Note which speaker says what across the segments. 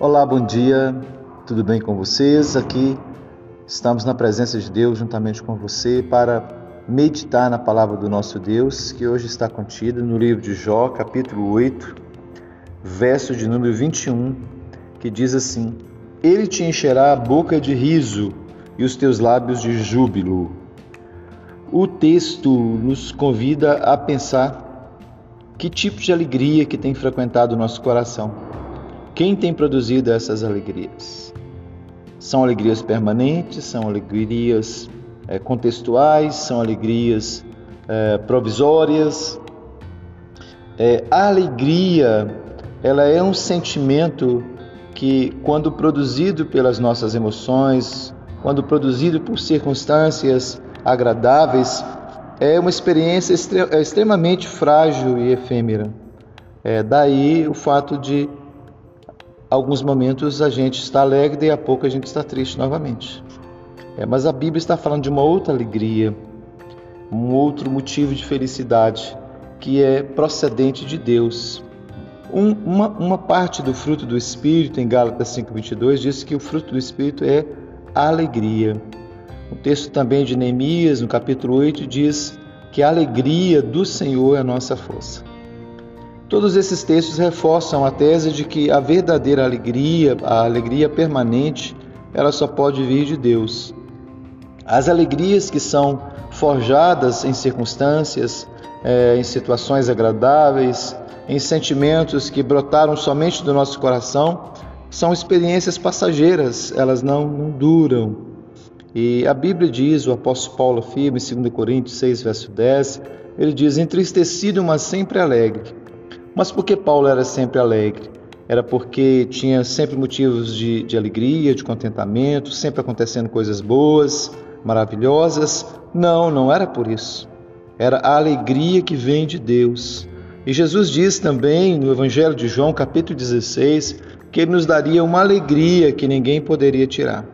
Speaker 1: Olá, bom dia, tudo bem com vocês? Aqui estamos na presença de Deus juntamente com você para meditar na palavra do nosso Deus, que hoje está contida no livro de Jó, capítulo 8, verso de número 21, que diz assim: Ele te encherá a boca de riso e os teus lábios de júbilo. O texto nos convida a pensar que tipo de alegria que tem frequentado o nosso coração quem tem produzido essas alegrias? São alegrias permanentes, são alegrias é, contextuais, são alegrias é, provisórias. É, a alegria, ela é um sentimento que, quando produzido pelas nossas emoções, quando produzido por circunstâncias agradáveis, é uma experiência é extremamente frágil e efêmera. É, daí o fato de alguns momentos a gente está alegre e a pouco a gente está triste novamente. É, mas a Bíblia está falando de uma outra alegria, um outro motivo de felicidade que é procedente de Deus. Um, uma, uma parte do fruto do Espírito, em Gálatas 5,22, diz que o fruto do Espírito é a alegria. O texto também de Neemias, no capítulo 8, diz que a alegria do Senhor é a nossa força. Todos esses textos reforçam a tese de que a verdadeira alegria, a alegria permanente, ela só pode vir de Deus. As alegrias que são forjadas em circunstâncias, é, em situações agradáveis, em sentimentos que brotaram somente do nosso coração, são experiências passageiras, elas não, não duram. E a Bíblia diz, o apóstolo Paulo afirma em 2 Coríntios 6, verso 10, ele diz: entristecido, mas sempre alegre mas por que Paulo era sempre alegre? Era porque tinha sempre motivos de, de alegria, de contentamento, sempre acontecendo coisas boas, maravilhosas? Não, não era por isso. Era a alegria que vem de Deus. E Jesus diz também no Evangelho de João, capítulo 16, que ele nos daria uma alegria que ninguém poderia tirar.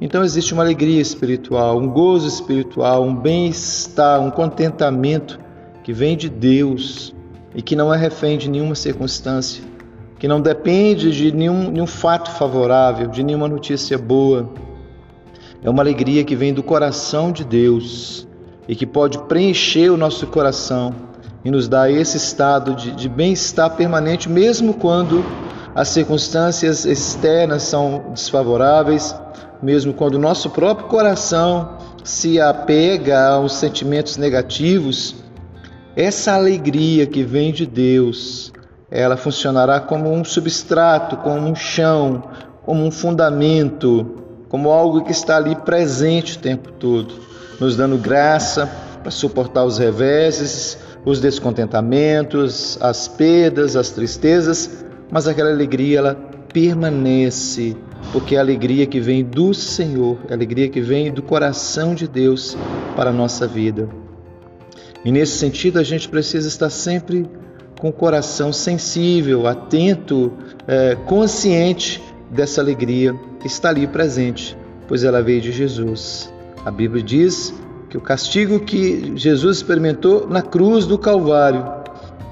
Speaker 1: Então existe uma alegria espiritual, um gozo espiritual, um bem-estar, um contentamento que vem de Deus e que não é refém de nenhuma circunstância, que não depende de nenhum, nenhum fato favorável, de nenhuma notícia boa. É uma alegria que vem do coração de Deus e que pode preencher o nosso coração e nos dar esse estado de, de bem-estar permanente, mesmo quando as circunstâncias externas são desfavoráveis, mesmo quando o nosso próprio coração se apega aos sentimentos negativos essa alegria que vem de Deus, ela funcionará como um substrato, como um chão, como um fundamento, como algo que está ali presente o tempo todo, nos dando graça para suportar os reveses, os descontentamentos, as perdas, as tristezas, mas aquela alegria ela permanece, porque é a alegria que vem do Senhor, a alegria que vem do coração de Deus para a nossa vida. E nesse sentido, a gente precisa estar sempre com o coração sensível, atento, é, consciente dessa alegria que está ali presente, pois ela veio de Jesus. A Bíblia diz que o castigo que Jesus experimentou na cruz do Calvário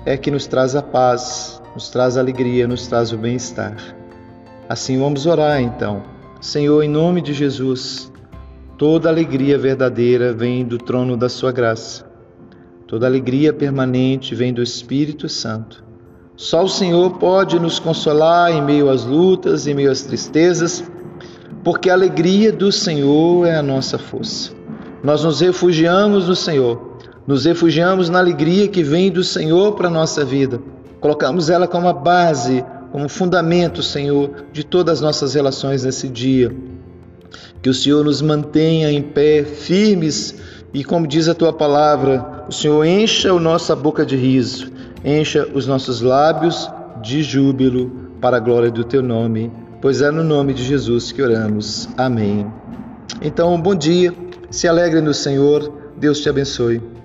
Speaker 1: é que nos traz a paz, nos traz a alegria, nos traz o bem-estar. Assim vamos orar então. Senhor, em nome de Jesus, toda alegria verdadeira vem do trono da Sua graça. Toda alegria permanente vem do Espírito Santo. Só o Senhor pode nos consolar em meio às lutas, em meio às tristezas, porque a alegria do Senhor é a nossa força. Nós nos refugiamos no Senhor, nos refugiamos na alegria que vem do Senhor para a nossa vida. Colocamos ela como a base, como fundamento, Senhor, de todas as nossas relações nesse dia. Que o Senhor nos mantenha em pé, firmes e como diz a tua palavra, o Senhor encha a nossa boca de riso, encha os nossos lábios de júbilo para a glória do teu nome, pois é no nome de Jesus que oramos. Amém. Então, bom dia, se alegre no Senhor, Deus te abençoe.